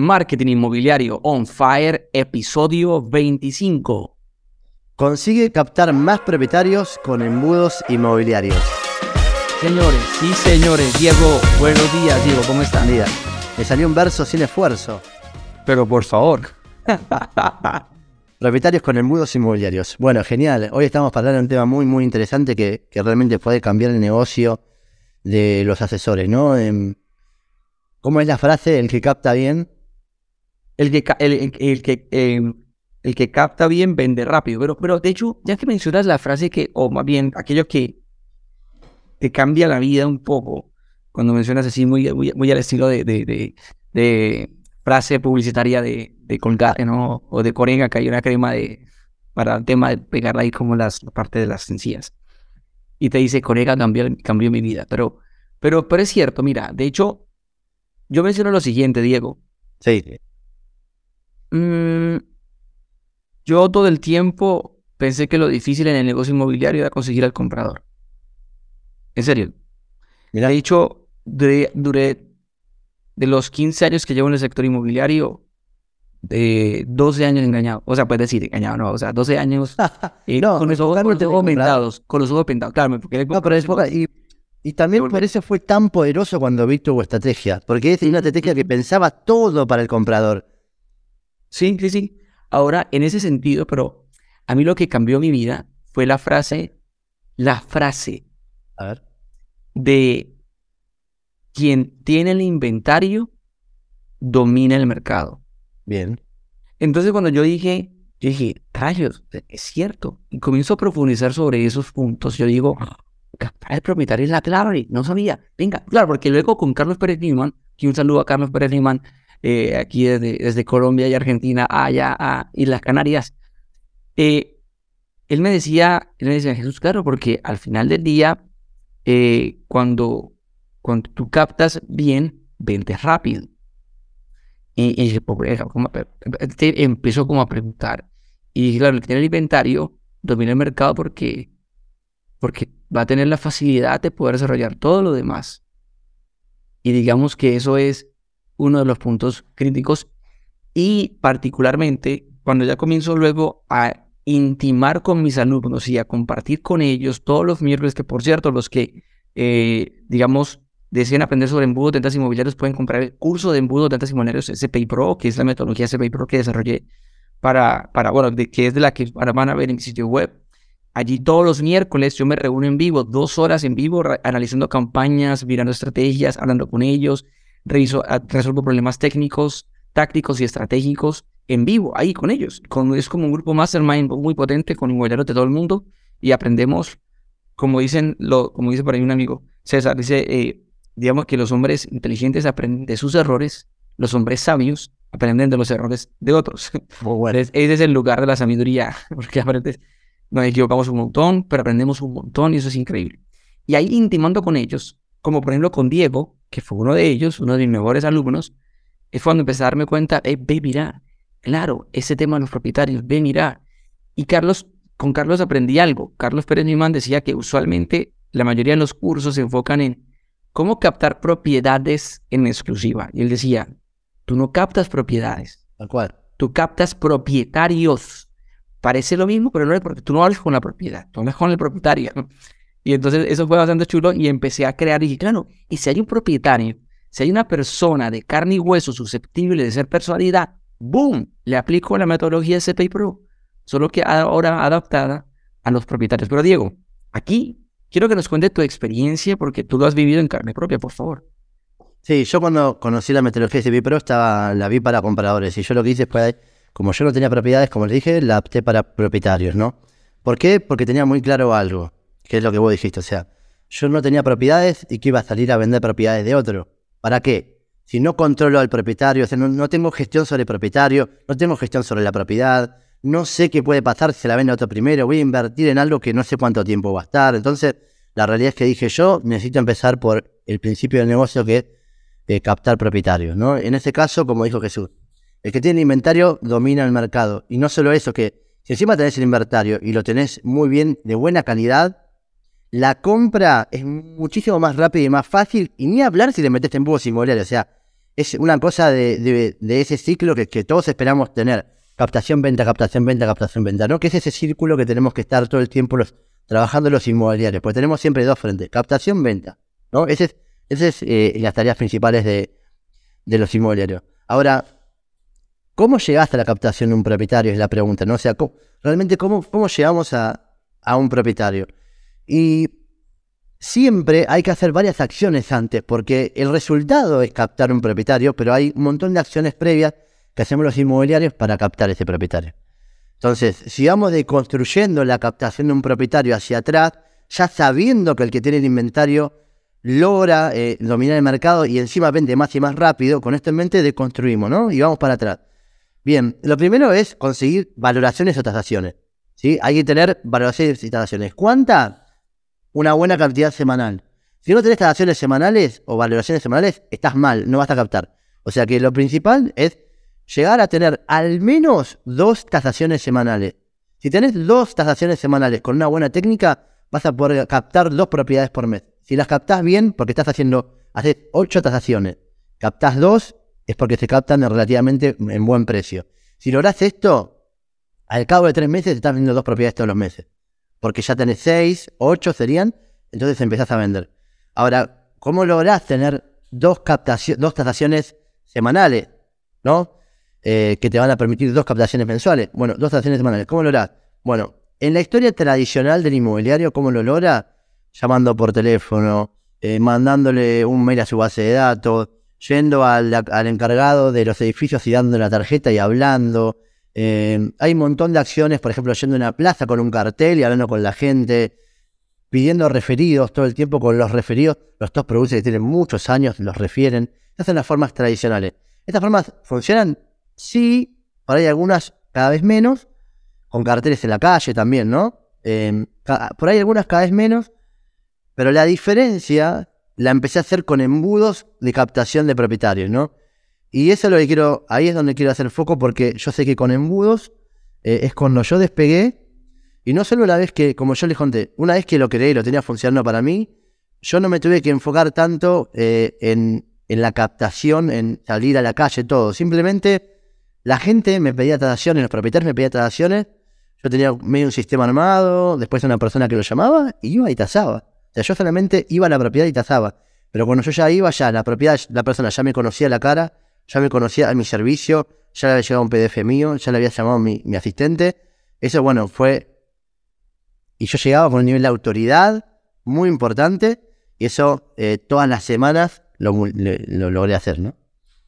Marketing Inmobiliario On Fire, episodio 25. Consigue captar más propietarios con embudos inmobiliarios. Señores, sí señores, Diego, buenos días, Diego, ¿cómo están? Mira, me salió un verso sin esfuerzo. Pero por favor. Propietarios con embudos inmobiliarios. Bueno, genial. Hoy estamos para hablar de un tema muy, muy interesante que, que realmente puede cambiar el negocio de los asesores, ¿no? Em, ¿Cómo es la frase? El que capta bien el que, el, que, em, el que capta bien vende rápido. Pero, pero de hecho, ya que mencionas la frase que, o más bien aquello que te cambia la vida un poco, cuando mencionas así muy, muy, al estilo de, de, de, frase publicitaria de, de Colgate, ¿no? O de Corega, que hay una crema de, para el tema de pegarla ahí como las, la parte de las sencillas. Y te dice, Corega cambió, cambió mi vida. Pero, pero, pero es cierto, mira, de hecho, yo menciono lo siguiente, Diego. Sí. Mm, yo todo el tiempo pensé que lo difícil en el negocio inmobiliario era conseguir al comprador. En serio. Mira. De hecho, duré, de los 15 años que llevo en el sector inmobiliario, de 12 años engañado. O sea, puedes decir engañado, no. O sea, 12 años eh, con los ojos pintados. Con los ojos pintados, claro. Porque no, pero es y, y también por eso fue tan poderoso cuando vi tu estrategia. Porque es una estrategia que pensaba todo para el comprador. Sí, sí, sí. Ahora, en ese sentido, pero a mí lo que cambió mi vida fue la frase, la frase a ver. de quien tiene el inventario domina el mercado. Bien. Entonces cuando yo dije, yo dije, rayos, es cierto. Y comienzo a profundizar sobre esos puntos. Yo digo, captar el propietario es la clave. No sabía. Venga, claro, porque luego con Carlos Pérez Niman, que un saludo a Carlos Pérez Niman, eh, aquí desde, desde, Colombia y Argentina allá a Islas Canarias. Eh, él me decía, él me decía, Jesús, claro, porque al final del día, eh, cuando, cuando tú captas bien, vendes rápido. Y, y como, empezó como a preguntar. Y claro, el tiene el inventario domina el mercado porque, porque va a tener la facilidad de poder desarrollar todo lo demás. Y digamos que eso es uno de los puntos críticos y particularmente cuando ya comienzo luego a intimar con mis alumnos y a compartir con ellos todos los miércoles, que por cierto, los que, eh, digamos, desean aprender sobre embudos de ventas inmobiliarios pueden comprar el curso de embudos de ventas inmobiliarios SPI Pro, que es la metodología SPI Pro que desarrollé para, para bueno, de, que es de la que van a ver en mi sitio web. Allí todos los miércoles yo me reúno en vivo, dos horas en vivo, analizando campañas, mirando estrategias, hablando con ellos, resuelvo problemas técnicos, tácticos y estratégicos en vivo, ahí con ellos. Con, es como un grupo mastermind muy potente con inmobiliarios de todo el mundo y aprendemos, como, dicen lo, como dice por ahí un amigo, César, dice, eh, digamos que los hombres inteligentes aprenden de sus errores, los hombres sabios aprenden de los errores de otros. ese es el lugar de la sabiduría, porque aprendes, nos equivocamos un montón, pero aprendemos un montón y eso es increíble. Y ahí intimando con ellos, como por ejemplo con Diego, que fue uno de ellos, uno de mis mejores alumnos, es cuando empecé a darme cuenta, eh, ve, mira, claro, ese tema de los propietarios, ve, mira. Y Carlos, con Carlos aprendí algo. Carlos Pérez Nimán decía que usualmente la mayoría de los cursos se enfocan en cómo captar propiedades en exclusiva. Y él decía, tú no captas propiedades. Tal cual. Tú captas propietarios. Parece lo mismo, pero no es porque tú no hablas con la propiedad, tú hablas con el propietario. Y entonces eso fue bastante chulo y empecé a crear y dije, claro, y si hay un propietario, si hay una persona de carne y hueso susceptible de ser personalidad, ¡boom! Le aplico la metodología CPI Pro, solo que ahora adaptada a los propietarios. Pero Diego, aquí quiero que nos cuentes tu experiencia porque tú lo has vivido en carne propia, por favor. Sí, yo cuando conocí la metodología CPI Pro estaba, la vi para compradores y yo lo que hice fue, como yo no tenía propiedades, como les dije, la opté para propietarios, ¿no? ¿Por qué? Porque tenía muy claro algo que es lo que vos dijiste. O sea, yo no tenía propiedades y que iba a salir a vender propiedades de otro. ¿Para qué? Si no controlo al propietario, o sea, no, tengo gestión sobre el propietario, no tengo gestión sobre la propiedad, no sé qué puede pasar si se la vende a otro primero, voy a invertir en algo que no sé cuánto tiempo va a estar. Entonces, la realidad es que dije yo, necesito empezar por el principio del negocio que es eh, captar propietarios, ¿no? En ese caso, como dijo Jesús, el que tiene inventario domina el mercado. Y no solo eso, que si encima tenés el inventario y lo tenés muy bien, de buena calidad, la compra es muchísimo más rápida y más fácil. Y ni hablar si le metes en búhos inmobiliarios. O sea, es una cosa de, ese ciclo que, todos esperamos tener. Captación, venta, captación, venta, captación, venta, ¿no? Que es ese círculo que tenemos que estar todo el tiempo los, trabajando los inmobiliarios, porque tenemos siempre dos frentes, captación, venta, ¿no? Ese esas es eh, las tareas principales de, de los inmobiliarios. Ahora, ¿cómo llegaste a la captación de un propietario? Es la pregunta, ¿no? O sea, realmente, ¿cómo, cómo llegamos a, a un propietario? Y siempre hay que hacer varias acciones antes, porque el resultado es captar un propietario, pero hay un montón de acciones previas que hacemos los inmobiliarios para captar ese propietario. Entonces, si vamos de construyendo la captación de un propietario hacia atrás, ya sabiendo que el que tiene el inventario logra eh, dominar el mercado y encima vende más y más rápido, con esto en mente deconstruimos, ¿no? Y vamos para atrás. Bien, lo primero es conseguir valoraciones o tasaciones. ¿sí? Hay que tener valoraciones y tasaciones. ¿Cuánta? Una buena cantidad semanal. Si no tenés tasaciones semanales o valoraciones semanales, estás mal, no vas a captar. O sea que lo principal es llegar a tener al menos dos tasaciones semanales. Si tenés dos tasaciones semanales con una buena técnica, vas a poder captar dos propiedades por mes. Si las captás bien, porque estás haciendo, haces ocho tasaciones, captás dos, es porque se captan relativamente en buen precio. Si lográs esto, al cabo de tres meses estás vendiendo dos propiedades todos los meses. Porque ya tenés seis, ocho serían, entonces empezás a vender. Ahora, ¿cómo lográs tener dos, dos tasaciones semanales? ¿No? Eh, que te van a permitir dos captaciones mensuales. Bueno, dos tasaciones semanales. ¿Cómo lo harás? Bueno, en la historia tradicional del inmobiliario, ¿cómo lo logra? Llamando por teléfono, eh, mandándole un mail a su base de datos, yendo al, encargado de los edificios y dando la tarjeta y hablando. Eh, hay un montón de acciones, por ejemplo, yendo a una plaza con un cartel y hablando con la gente, pidiendo referidos todo el tiempo con los referidos. Los dos productores que tienen muchos años los refieren. Esas son las formas tradicionales. ¿Estas formas funcionan? Sí, por ahí algunas cada vez menos, con carteles en la calle también, ¿no? Em, por ahí algunas cada vez menos, pero la diferencia la empecé a hacer con embudos de captación de propietarios, ¿no? Y eso es lo que quiero, ahí es donde quiero hacer foco porque yo sé que con embudos eh, es cuando yo despegué y no solo una vez que, como yo les conté, una vez que lo creé y lo tenía funcionando para mí, yo no me tuve que enfocar tanto eh, en, en la captación, en salir a la calle, todo. Simplemente la gente me pedía tasaciones, los propietarios me pedían tasaciones yo tenía medio un sistema armado, después una persona que lo llamaba y iba y tasaba. O sea, yo solamente iba a la propiedad y tasaba. Pero cuando yo ya iba, ya la propiedad, la persona ya me conocía la cara, ya me conocía a mi servicio, ya le había llegado un PDF mío, ya le había llamado mi, mi asistente. Eso, bueno, fue. Y yo llegaba con un nivel de autoridad muy importante, y eso eh, todas las semanas lo, lo logré hacer, ¿no?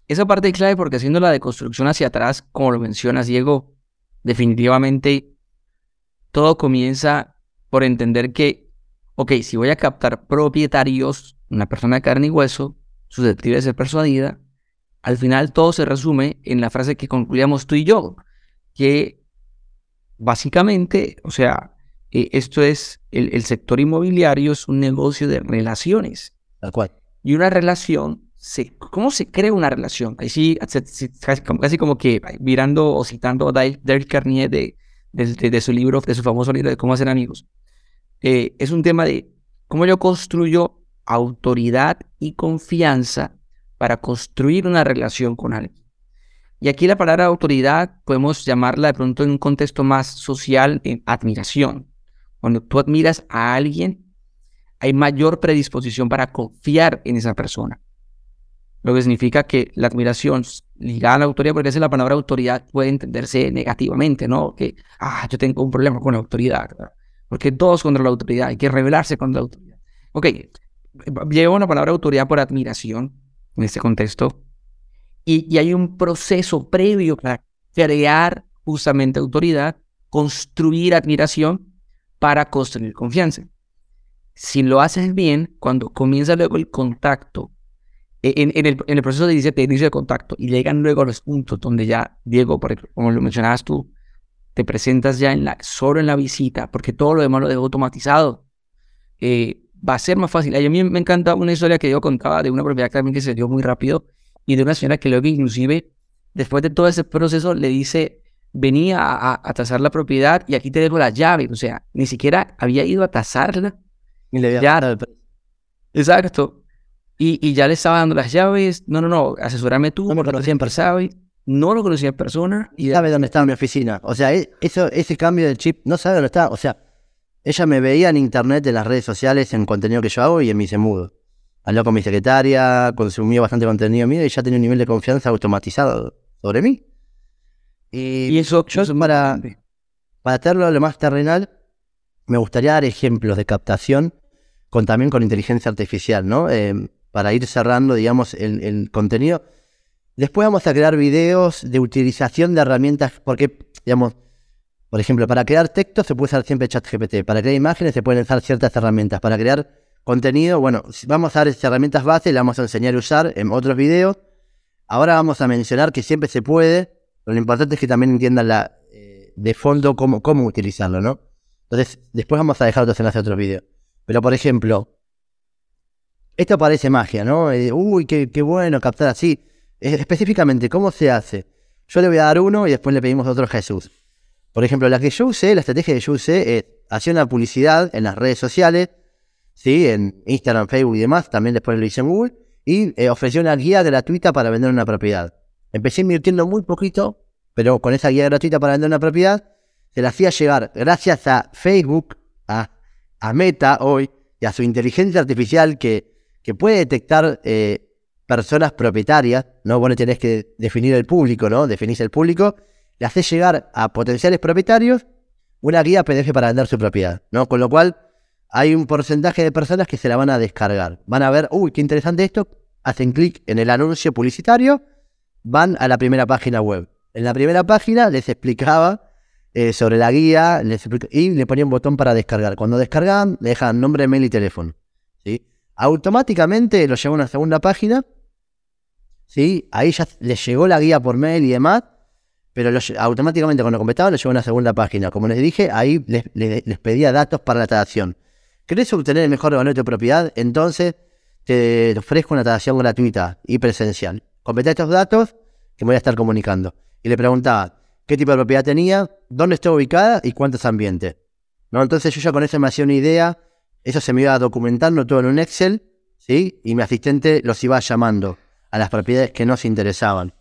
Esa parte es clave porque haciendo la deconstrucción hacia atrás, como lo mencionas, Diego, definitivamente todo comienza por entender que, ok, si voy a captar propietarios, una persona de carne y hueso, susceptible de ser persuadida, al final todo se resume en la frase que concluíamos tú y yo, que básicamente, o sea, eh, esto es, el, sector inmobiliario es un negocio de relaciones. Tal cual. Y una relación, se, ¿cómo se crea una relación? Ahí sí, casi, como que mirando o citando a Derek Carnier de de, su libro, de su famoso libro de cómo hacer amigos. Eh, es un tema de cómo yo construyo autoridad y confianza para construir una relación con alguien. Y aquí la palabra autoridad podemos llamarla de pronto en un contexto más social, en admiración. Cuando tú admiras a alguien, hay mayor predisposición para confiar en esa persona. Lo que significa que la admiración ligada a la autoridad, porque a la palabra autoridad puede entenderse negativamente, ¿no? Que, ah, yo tengo un problema con la autoridad. Porque todos contra la autoridad, hay que rebelarse contra la autoridad. Ok, llevo una palabra autoridad por admiración en este contexto. Y, y hay un proceso previo para crear justamente autoridad, construir admiración para construir confianza. Si lo haces bien, cuando comienza luego el contacto e, en, el, proceso de inicio, de contacto y llegan luego a los puntos donde ya, Diego, como lo mencionabas tú, te presentas ya en la, solo en la visita, porque todo lo demás lo dejo automatizado, eh, va a ser más fácil. A mí me encanta una historia que yo contaba de una propiedad también que se dio muy rápido y de una señora que luego inclusive, después de todo ese proceso, le dice, venía a, tasar la propiedad y aquí te dejo la llave. O sea, ni siquiera había ido a tasarla. Y le había Exacto. Y, y ya le estaba dando las llaves. No, no, no, asesorame tú. No me conocía en sabes. No lo conocía en persona. Y sabe dónde estaba mi oficina. O sea, e- eso, ese cambio de chip no sabe dónde está. O sea, ella me veía en internet, en las redes sociales, en contenido que yo hago y en mis embudos. Habló con mi secretaria, consumió bastante contenido mío y ya tenía un nivel de confianza automatizado sobre mí. Y, Y eso, yo para, para hacerlo lo más terrenal, me gustaría dar ejemplos de captación con, también con inteligencia artificial, ¿no? Eh, para ir cerrando, digamos, el, el contenido. Después vamos a crear videos de utilización de herramientas, porque, digamos, por ejemplo, para crear texto se puede usar siempre ChatGPT, para crear imágenes se pueden usar ciertas herramientas, para crear contenido, bueno, vamos a dar herramientas base, le vamos a enseñar a usar en otros videos. Ahora vamos a mencionar que siempre se puede, pero lo importante es que también entiendan la, eh, de fondo cómo, cómo utilizarlo, ¿no? Entonces, después vamos a dejar otros enlaces a otros videos. Pero, por ejemplo, esto parece magia, ¿no? Eh, uy, qué, qué bueno captar así. Específicamente, ¿cómo se hace? Yo le voy a dar uno y después le pedimos otro Jesús. Por ejemplo, la que yo usé, la estrategia que yo usé es hacer una publicidad en las redes sociales, ¿sí? En Instagram, Facebook y demás, también después lo hice en Google, y eh, ofrecí una guía gratuita para vender una propiedad. Empecé invirtiendo muy poquito, pero con esa guía gratuita para vender una propiedad, se la hacía llegar gracias a Facebook, a, a Meta hoy, y a su inteligencia artificial que, que puede detectar eh, personas propietarias, ¿no? Vos no tenés que definir el público, ¿no? Definís el público, le haces llegar a potenciales propietarios una guía PDF para vender su propiedad, ¿no? Con lo cual hay un porcentaje de personas que se la van a descargar. Van a ver, uy, qué interesante esto, hacen clic en el anuncio publicitario, van a la primera página web. En la primera página les explicaba eh, sobre la guía y le ponía un botón para descargar. Cuando descargaban, le dejaban nombre, mail y teléfono. ¿sí? Automáticamente lo llevó a una segunda página. ¿sí? Ahí ya les llegó la guía por mail y demás. Pero automáticamente cuando completaban lo llevó a una segunda página. Como les dije, ahí les, pedía datos para la tasación. ¿Querés obtener el mejor valor de tu propiedad? Entonces te ofrezco una tasación gratuita y presencial. Completá estos datos que me voy a estar comunicando. Y le preguntaba qué tipo de propiedad tenía, dónde está ubicada y cuántos ambientes. ¿No? Entonces yo ya con eso me hacía una idea, eso se me iba documentando todo en un Excel, ¿sí? Y mi asistente los iba llamando a las propiedades que nos interesaban.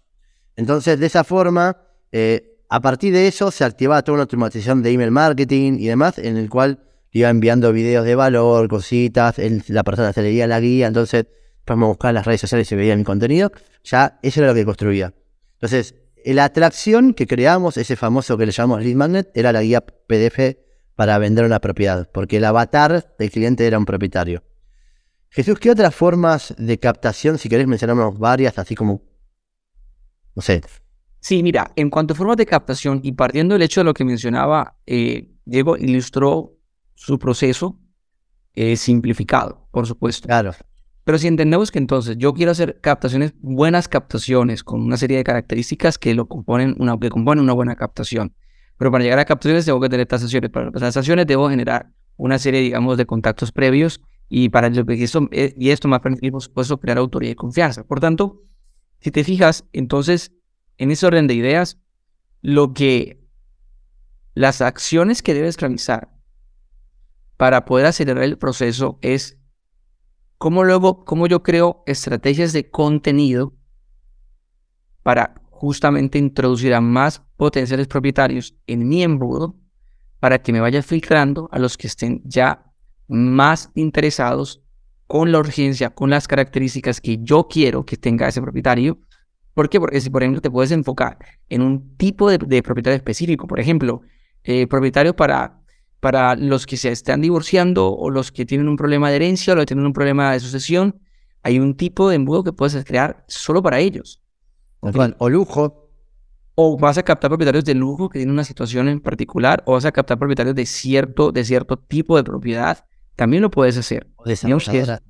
Entonces, de esa forma, eh, a partir de eso se activaba toda una automatización de email marketing y demás, en el cual iba enviando videos de valor, cositas, la persona se leía la guía, entonces después me buscaba en las redes sociales y se veía mi contenido, ya eso era lo que construía. Entonces, la atracción que creamos, ese famoso que le llamamos lead magnet, era la guía PDF para vender una propiedad, porque el avatar del cliente era un propietario. Jesús, ¿qué otras formas de captación, si querés mencionarnos varias, así como, no sé, Sí, mira, en cuanto a formas de captación y partiendo del hecho de lo que mencionaba, eh, Diego ilustró su proceso eh, simplificado, por supuesto. claro, Pero si entendemos que entonces yo quiero hacer captaciones, buenas captaciones, con una serie de características que lo componen una, que componen una buena captación. Pero para llegar a captaciones tengo que tener tasaciones. Para las tasaciones debo generar una serie, digamos, de contactos previos y para ello- y esto, eh, y esto me va a permitir, por supuesto, crear autoridad y confianza. Por tanto, si te fijas, entonces, en ese orden de ideas, lo que las acciones que debes realizar para poder acelerar el proceso es cómo luego, cómo yo creo estrategias de contenido para justamente introducir a más potenciales propietarios en mi embudo para que me vaya filtrando a los que estén ya más interesados con la urgencia, con las características que yo quiero que tenga ese propietario. ¿Por qué? Porque si, por ejemplo, te puedes enfocar en un tipo de, de propietario específico, por ejemplo, eh, propietario para, para los que se están divorciando o los que tienen un problema de herencia o los que tienen un problema de sucesión, hay un tipo de embudo que puedes crear solo para ellos. cual, o lujo, O vas a captar propietarios de lujo que tienen una situación en particular, o vas a captar propietarios de cierto, de cierto tipo de propiedad, también lo puedes hacer. o desarrolladora.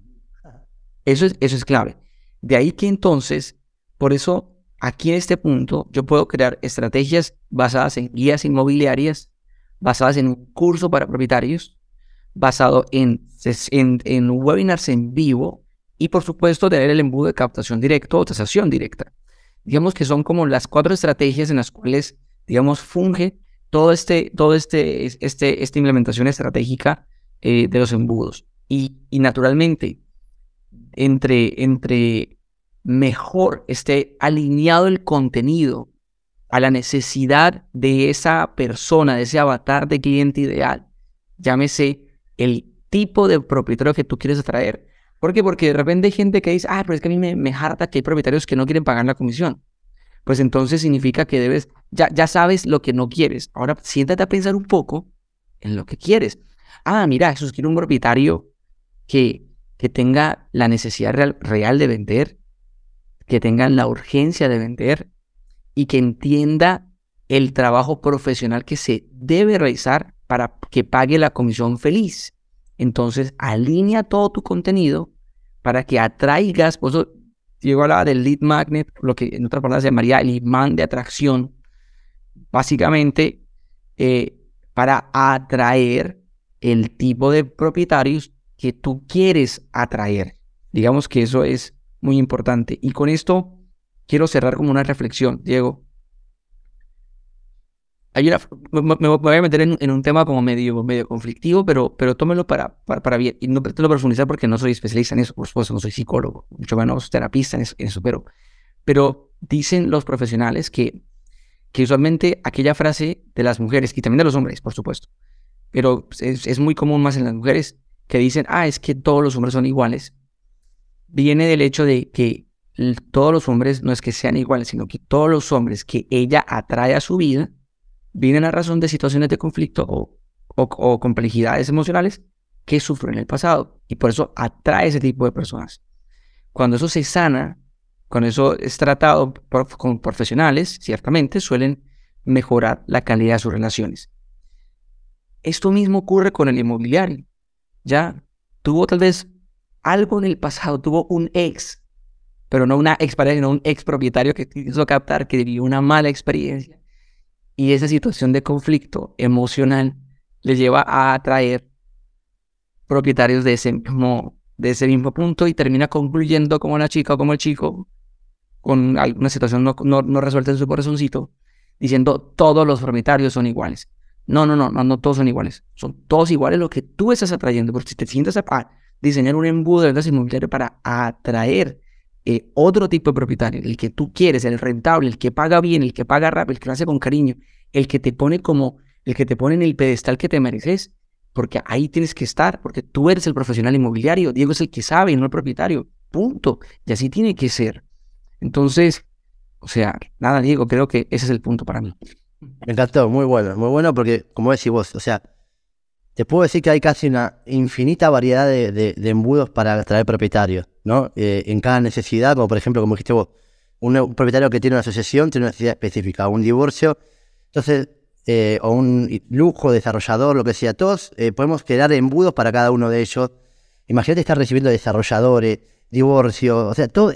Eso es, eso es clave. De ahí que entonces, por eso, aquí en este punto, yo puedo crear estrategias basadas en guías inmobiliarias, basadas en un curso para propietarios, basado en, en, webinars en vivo y, por supuesto, tener el embudo de captación directo o tasación directa. Digamos que son como las cuatro estrategias en las cuales, digamos, funge todo este, este, es- este, esta implementación estratégica eh, de los embudos. Y, y naturalmente, entre, entre mejor esté alineado el contenido a la necesidad de esa persona, de ese avatar de cliente ideal, llámese el tipo de propietario que tú quieres atraer. ¿Por qué? Porque de repente hay gente que dice, ah, pero es que a mí me, me harta que hay propietarios que no quieren pagar la comisión. Pues entonces significa que debes, ya, ya sabes lo que no quieres. Ahora siéntate a pensar un poco en lo que quieres. Ah, mira, Jesús quiere un propietario que, que tenga la necesidad real, real de vender, que tenga la urgencia de vender y que entienda el trabajo profesional que se debe realizar para que pague la comisión feliz. Entonces, alinea todo tu contenido para que atraigas, por eso Diego hablaba del lead magnet, lo que en otras palabras se llamaría el imán de atracción, básicamente eh, para atraer el tipo de propietarios que tú quieres atraer. Digamos que eso es muy importante. Y con esto quiero cerrar como una reflexión, Diego me, voy a meter en, un tema como medio, medio conflictivo, pero, pero tómelo para, para, bien. Y no pretendo profundizar porque no soy especialista en eso, por supuesto, no soy psicólogo, mucho menos terapista en eso, pero, pero dicen los profesionales que, que usualmente aquella frase de las mujeres, y también de los hombres, por supuesto, pero es, es muy común más en las mujeres, que dicen, ah, es que todos los hombres son iguales, viene del hecho de que todos los hombres no es que sean iguales, sino que todos los hombres que ella atrae a su vida, vienen a razón de situaciones de conflicto o, o, complejidades emocionales que sufren en el pasado y por eso atrae ese tipo de personas. Cuando eso se sana, cuando eso es tratado con profesionales, ciertamente suelen mejorar la calidad de sus relaciones. Esto mismo ocurre con el inmobiliario. Ya tuvo tal vez algo en el pasado, tuvo un ex, pero no una ex pareja, sino un ex propietario que quiso captar, que vivió una mala experiencia y esa situación de conflicto emocional les lleva a atraer propietarios de ese mismo, de ese mismo punto y termina concluyendo como la chica o como el chico con alguna situación no, no, resuelta en su corazoncito, diciendo todos los propietarios son iguales. No, no, no, no, no todos son iguales. Son todos iguales lo que tú estás atrayendo. Porque si te sientas a diseñar un embudo de ventas inmobiliarias para atraer eh, otro tipo de propietario, el que tú quieres, el rentable, el que paga bien, el que paga rápido, el que lo hace con cariño, el que te pone como, el que te pone en el pedestal que te mereces, porque ahí tienes que estar, porque tú eres el profesional inmobiliario, Diego es el que sabe no el propietario, punto, y así tiene que ser. Entonces, o sea, nada, Diego, creo que ese es el punto para mí. Me encantó, muy bueno, muy bueno porque, como decís vos, o sea, te puedo decir que hay casi una infinita variedad de, embudos para atraer propietarios, ¿no? Eh, en cada necesidad, como por ejemplo, como dijiste vos, un, propietario que tiene una asociación tiene una necesidad específica, un divorcio, entonces, eh, o un lujo, desarrollador, lo que sea, todos eh, podemos crear embudos para cada uno de ellos. Imagínate estar recibiendo desarrolladores, divorcio, o sea, todo,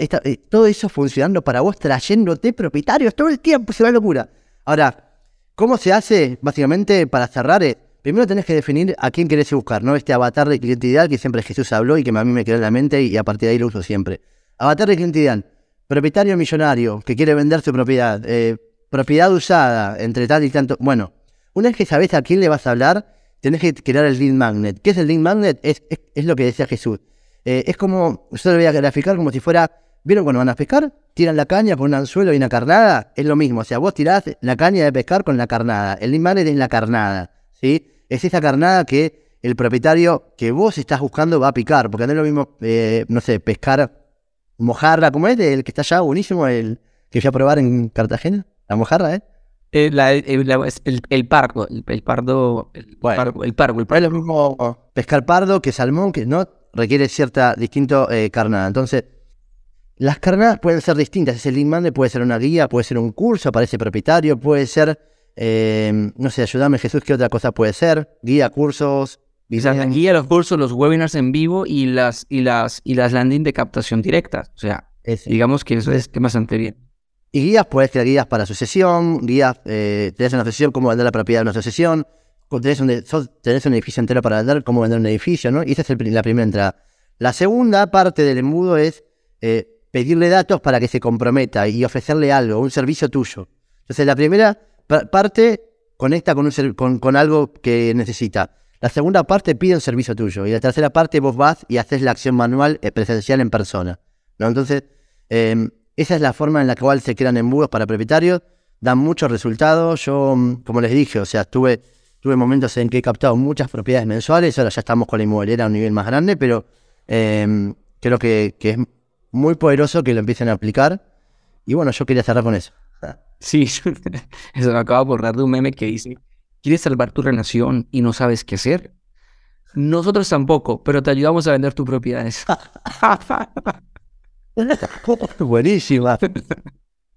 todo eso funcionando para vos, trayéndote propietarios todo el tiempo, se va locura. Ahora, ¿cómo se hace? Básicamente, para cerrar, Primero tenés que definir a quién querés buscar, ¿no? Este avatar de cliente ideal que siempre Jesús habló y que a mí me quedó en la mente y a partir de ahí lo uso siempre. Avatar de cliente ideal. Propietario millonario que quiere vender su propiedad. Eh, propiedad usada, entre tal y tanto. Bueno, una vez que sabés a quién le vas a hablar, tenés que crear el lead magnet. ¿Qué es el lead magnet? Es, lo que decía Jesús. Eh, es como, yo lo voy a graficar como si fuera, ¿vieron cuando van a pescar? Tiran la caña con un anzuelo y una carnada. Es lo mismo, o sea, vos tirás la caña de pescar con la carnada. El lead magnet es la carnada, ¿sí? Es esa carnada que el propietario que vos estás buscando va a picar, porque no es lo mismo, eh, no sé, pescar mojarra, como es el que está allá, buenísimo, el que fui a probar en Cartagena, la mojarra, ¿eh? eh el, el, pardo, el, pardo, el, pardo, el pardo, Es lo mismo pescar pardo que salmón, que no requiere cierta distinto eh, carnada. Entonces, las carnadas pueden ser distintas. Ese lead puede ser una guía, puede ser un curso para ese propietario, puede ser eh, no sé, ayúdame Jesús, ¿qué otra cosa puede ser? Guía, cursos. guía, los cursos, los webinars en vivo y las, y las, y las landing de captación directa. O sea, digamos que eso es que bastante bien. Y guías, puedes crear guías para sucesión, guías, eh, tenés una sucesión, cómo vender la propiedad de una sucesión, tenés un, tenés un edificio entero para vender, cómo vender un edificio, ¿no? Y esa es la primera entrada. La segunda parte del embudo es eh, pedirle datos para que se comprometa y ofrecerle algo, un servicio tuyo. Entonces, la primera parte conecta con, un, con, algo que necesita. La segunda parte pide un servicio tuyo. Y la tercera parte vos vas y haces la acción manual eh, presencial en persona. ¿no? Entonces, em, esa es la forma en la cual se crean embudos para propietarios. Dan muchos resultados. Yo, mm, como les dije, o sea, tuve, tuve momentos en que he captado muchas propiedades mensuales. Ahora ya estamos con la inmobiliaria a un nivel más grande, pero em, creo que, que es muy poderoso que lo empiecen a aplicar. Y bueno, yo quería cerrar con eso. Sí, eso me acaba de borrar de un meme que dice, ¿quieres salvar tu relación y no sabes qué hacer? Nosotros tampoco, pero te ayudamos a vender tus propiedades. Buenísima.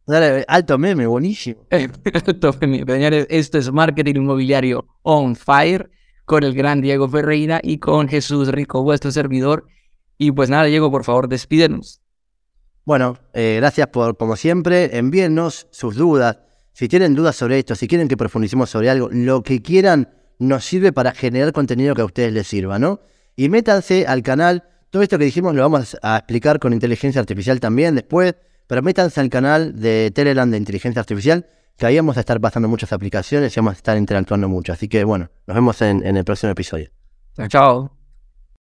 Dale, alto meme, buenísimo. Alto meme. Señores, esto es Marketing Inmobiliario on Fire con el gran Diego Ferreira y con Jesús Rico, vuestro servidor. Y pues nada, Diego, por favor, despídenos. Bueno, eh, gracias por, como siempre, envíennos sus dudas. Si tienen dudas sobre esto, si quieren que profundicemos sobre algo, lo que quieran nos sirve para generar contenido que a ustedes les sirva, ¿no? Y métanse al canal. Todo esto que dijimos lo vamos a explicar con inteligencia artificial también después, pero métanse al canal de Telegram de inteligencia artificial, que ahí vamos a estar pasando muchas aplicaciones y vamos a estar interactuando mucho. Así que bueno, nos vemos en, en el próximo episodio. Chao.